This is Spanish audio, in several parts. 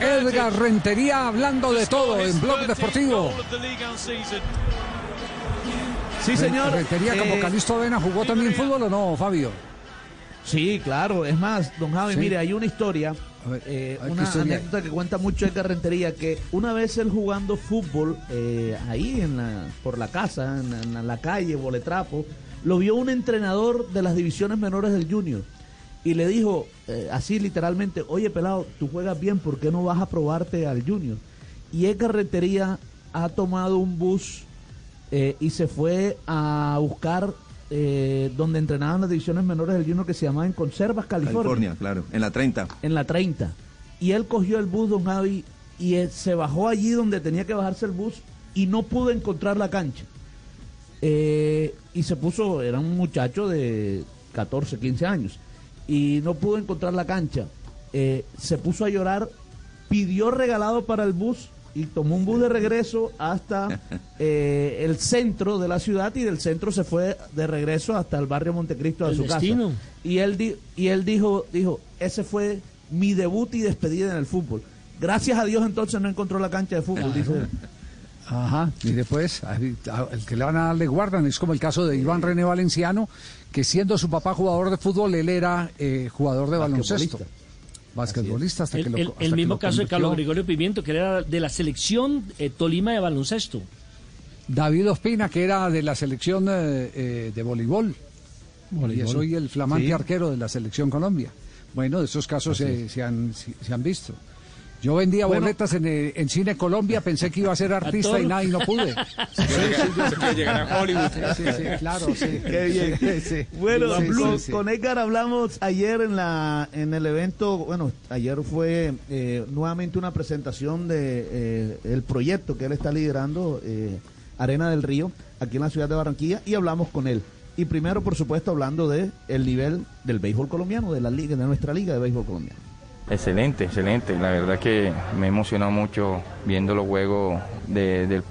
Edgar Rentería hablando de todo en Blog Deportivo. Sí, señor. Rentería como Eh, Calisto Avena jugó también fútbol o no, Fabio? Sí, claro. Es más, don Javi, Sí. mire, hay una historia, ver, eh, a ver, ¿qué una hay? anécdota que cuenta mucho Edgar Rentería, que una vez él jugando fútbol eh, ahí en la, por la casa, en, la- en la calle, Boletrapo, lo vio un entrenador de las divisiones menores del Junior y le dijo eh, así literalmente, oye pelado, tú juegas bien, ¿por qué no vas a probarte al Junior? Y Edgar Rentería ha tomado un bus eh, y se fue a buscar eh, donde entrenaban las divisiones menores del Junior que se llamaban Conservas, California, California, claro, en la 30. en la 30. Y él cogió el bus, don Javi, y eh, se bajó allí donde tenía que bajarse el bus y no pudo encontrar la cancha. Y se puso, era un muchacho de 14, 15 años, y no pudo encontrar la cancha. Eh, se puso a llorar, pidió regalado para el bus y tomó un bus de regreso hasta eh, el centro de la ciudad y del centro se fue de regreso hasta el barrio Montecristo a El su destino. casa. Y él, di- y él dijo, dijo, ese fue mi debut y despedida en el fútbol. Gracias a Dios entonces no encontró la cancha de fútbol, dice él. Ajá, y después, ahí, a- el que le van a dar le guardan, es como el caso de Iván René Valenciano, que siendo su papá jugador de fútbol, él era eh, jugador de baloncesto. Basquetbolista. Hasta que El, lo el- hasta el que mismo lo caso de. Carlos Gregorio Pimiento, que era de la selección eh, Tolima de baloncesto. David Ospina, que era de la selección eh, eh, de voleibol. Y es hoy el flamante Sí. arquero de la selección Colombia. Bueno, de esos casos se, se han, se, se han visto. Yo vendía Bueno. boletas en, en Cine Colombia, pensé que iba a ser artista Actor. y nada, y no pude. llegar a Hollywood. Sí, sí, claro, sí. Qué bien. Sí, sí. Bueno, con Edgar hablamos ayer en la en el evento, bueno, ayer fue eh, nuevamente una presentación de eh, el proyecto que él está liderando, eh, Arena del Río, aquí en la ciudad de Barranquilla, y hablamos con él. Y primero, por supuesto, hablando de el nivel del béisbol colombiano, de la liga, de nuestra liga de béisbol colombiano. Excelente, excelente. La verdad que me he emocionado mucho viendo los juegos de- del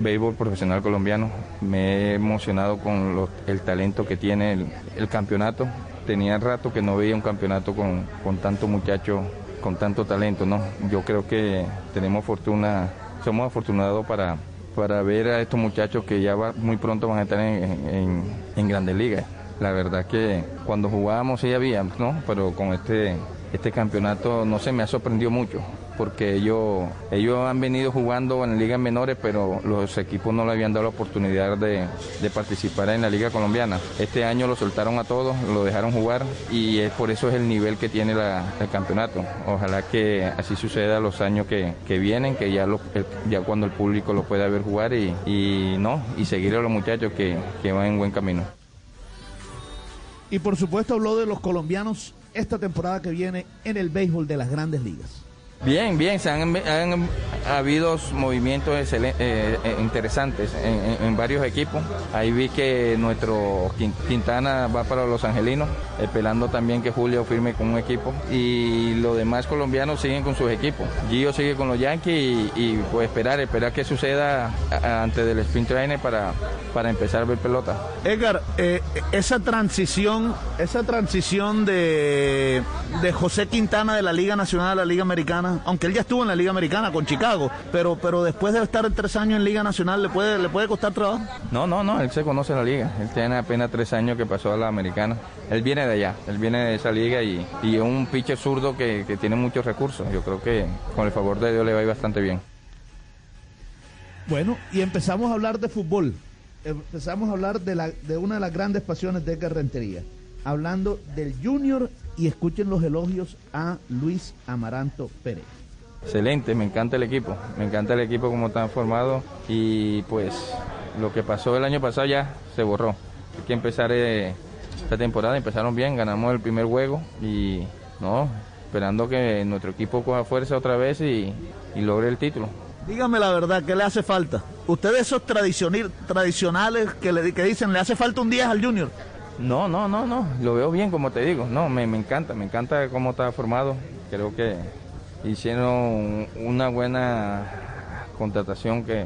béisbol profesional colombiano. Me he emocionado con el talento que tiene el, campeonato. Tenía rato que no veía un campeonato con, con tanto muchacho, con tanto talento, ¿no? Yo creo que tenemos fortuna, somos afortunados para, para ver a estos muchachos que ya va- muy pronto van a estar en, en- en grandes ligas. La verdad que cuando jugábamos sí había, ¿no? Pero con este, este campeonato no se me ha sorprendido mucho, porque ellos, ellos han venido jugando en ligas menores, pero los equipos no le habían dado la oportunidad de, participar en la liga colombiana. Este año lo soltaron a todos, lo dejaron jugar y es por eso es el nivel que tiene la- el campeonato. Ojalá que así suceda los años que, que vienen, que ya, lo- ya cuando el público lo pueda ver jugar y, y no, y seguir a los muchachos que, que van en buen camino. Y por supuesto habló de los colombianos esta temporada que viene en el béisbol de las grandes ligas. Bien, bien, se han, han habido movimientos eh, eh, interesantes en, varios equipos. Ahí vi que nuestro Quin- Quintana va para los Angelinos, esperando también que Julio firme con un equipo. Y los demás colombianos siguen con sus equipos. Gio sigue con los Yankees y, y, pues esperar, esperar que suceda antes del sprint training para, para empezar a ver pelota. Edgar, eh, esa transición, esa transición de, de José Quintana de la Liga Nacional a la Liga Americana, aunque él ya estuvo en la Liga Americana con Chicago, pero, pero después de estar tres años en Liga Nacional, ¿le puede, le puede costar trabajo? No, no, no, él se conoce la liga. Él tiene apenas tres años que pasó a la americana. Él viene de allá, él viene de esa liga y, y es un pitcher zurdo que, que tiene muchos recursos. Yo creo que con el favor de Dios le va a ir bastante bien. Bueno, y empezamos a hablar de fútbol. Empezamos a hablar de, la, de una de las grandes pasiones de Edgar Rentería. Hablando del Junior y escuchen los elogios a Luis Amaranto Pérez. Excelente, me encanta el equipo, me encanta el equipo como está formado y pues lo que pasó el año pasado ya se borró. Hay que empezar eh, esta temporada, empezaron bien, ganamos el primer juego y no, esperando que nuestro equipo coja fuerza otra vez y, y logre el título. Dígame la verdad, ¿qué le hace falta? Ustedes esos tradicional- tradicionales que, le, que dicen, le hace falta un 10 al Junior. No, no, no, no, lo veo bien como te digo, no, me, me encanta, me encanta cómo está formado, creo que hicieron una buena contratación que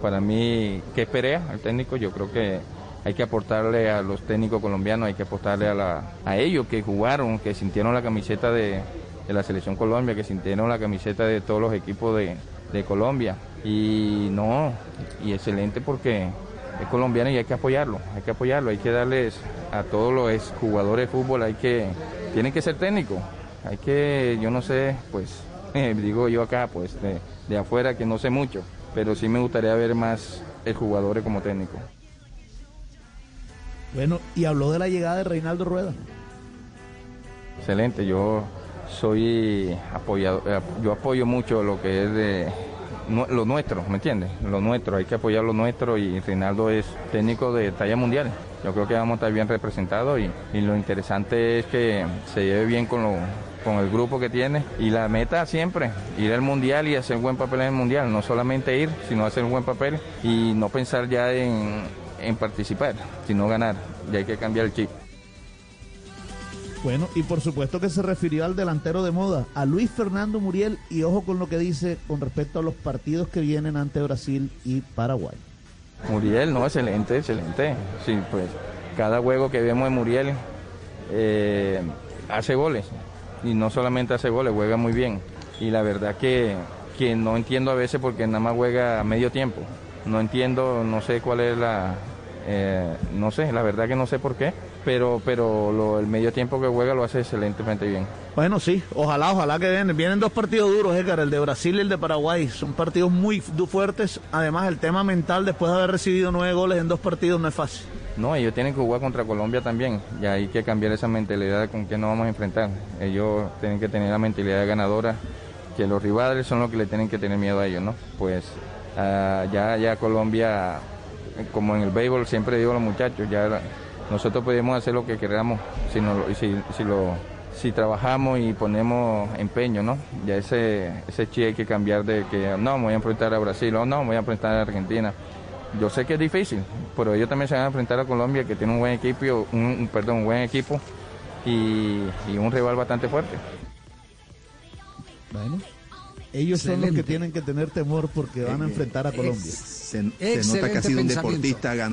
para mí, que esperé al técnico, yo creo que hay que aportarle a los técnicos colombianos, hay que aportarle a, la, a ellos que jugaron, que sintieron la camiseta de, de la selección Colombia, que sintieron la camiseta de todos los equipos de, de Colombia. Y no, y excelente porque es colombiano y hay que apoyarlo, hay que apoyarlo, hay que darles a todos los jugadores de fútbol, hay que, tienen que ser técnicos, hay que, yo no sé, pues, digo yo acá, pues, de, de afuera que no sé mucho, pero sí me gustaría ver más el jugadores como técnico. Bueno, y habló de la llegada de Reinaldo Rueda. Excelente, yo soy apoyado, eh, yo apoyo mucho lo que es de lo nuestro, ¿me entiendes? Lo nuestro, hay que apoyar lo nuestro y Reinaldo es técnico de talla mundial. Yo creo que vamos a estar bien representados y, y lo interesante es que se lleve bien con, lo, con el grupo que tiene y la meta siempre, ir al mundial y hacer buen papel en el mundial, no solamente ir, sino hacer un buen papel y no pensar ya en, en participar, sino ganar, ya hay que cambiar el chip. Bueno, y por supuesto que se refirió al delantero de moda, a Luis Fernando Muriel, y ojo con lo que dice con respecto a los partidos que vienen ante Brasil y Paraguay. Muriel, no, excelente, excelente. Sí, pues cada juego que vemos de Muriel eh, hace goles. Y no solamente hace goles, juega muy bien. Y la verdad que, que no entiendo a veces porque nada más juega a medio tiempo. No entiendo, no sé cuál es la... eh, no sé, la verdad que no sé por qué. Pero, pero lo- el medio tiempo que juega lo hace excelentemente bien. Bueno, sí, ojalá, ojalá que vienen. Vienen dos partidos duros, Edgar, el de Brasil y el de Paraguay. Son partidos muy fuertes. Además, el tema mental después de haber recibido nueve goles en dos partidos no es fácil. No, ellos tienen que jugar contra Colombia también. Y hay que cambiar esa mentalidad con que nos vamos a enfrentar. Ellos tienen que tener la mentalidad ganadora, que los rivales son los que le tienen que tener miedo a ellos, ¿no? Pues ah, ya, ya Colombia, como en el béisbol, siempre digo a los muchachos, ya nosotros podemos hacer lo que queramos si, no lo- si, si lo, si trabajamos y ponemos empeño, ¿no? Ya ese, ese chi hay que cambiar de que no, me voy a enfrentar a Brasil o no, me voy a enfrentar a Argentina. Yo sé que es difícil, pero ellos también se van a enfrentar a Colombia, que tiene un buen equipo, un, perdón, un buen equipo y, y un rival bastante fuerte. Bueno, ellos son los que tienen que tener temor porque van a enfrentar a Colombia. Se, se nota que Excelente ha sido un deportista ganador.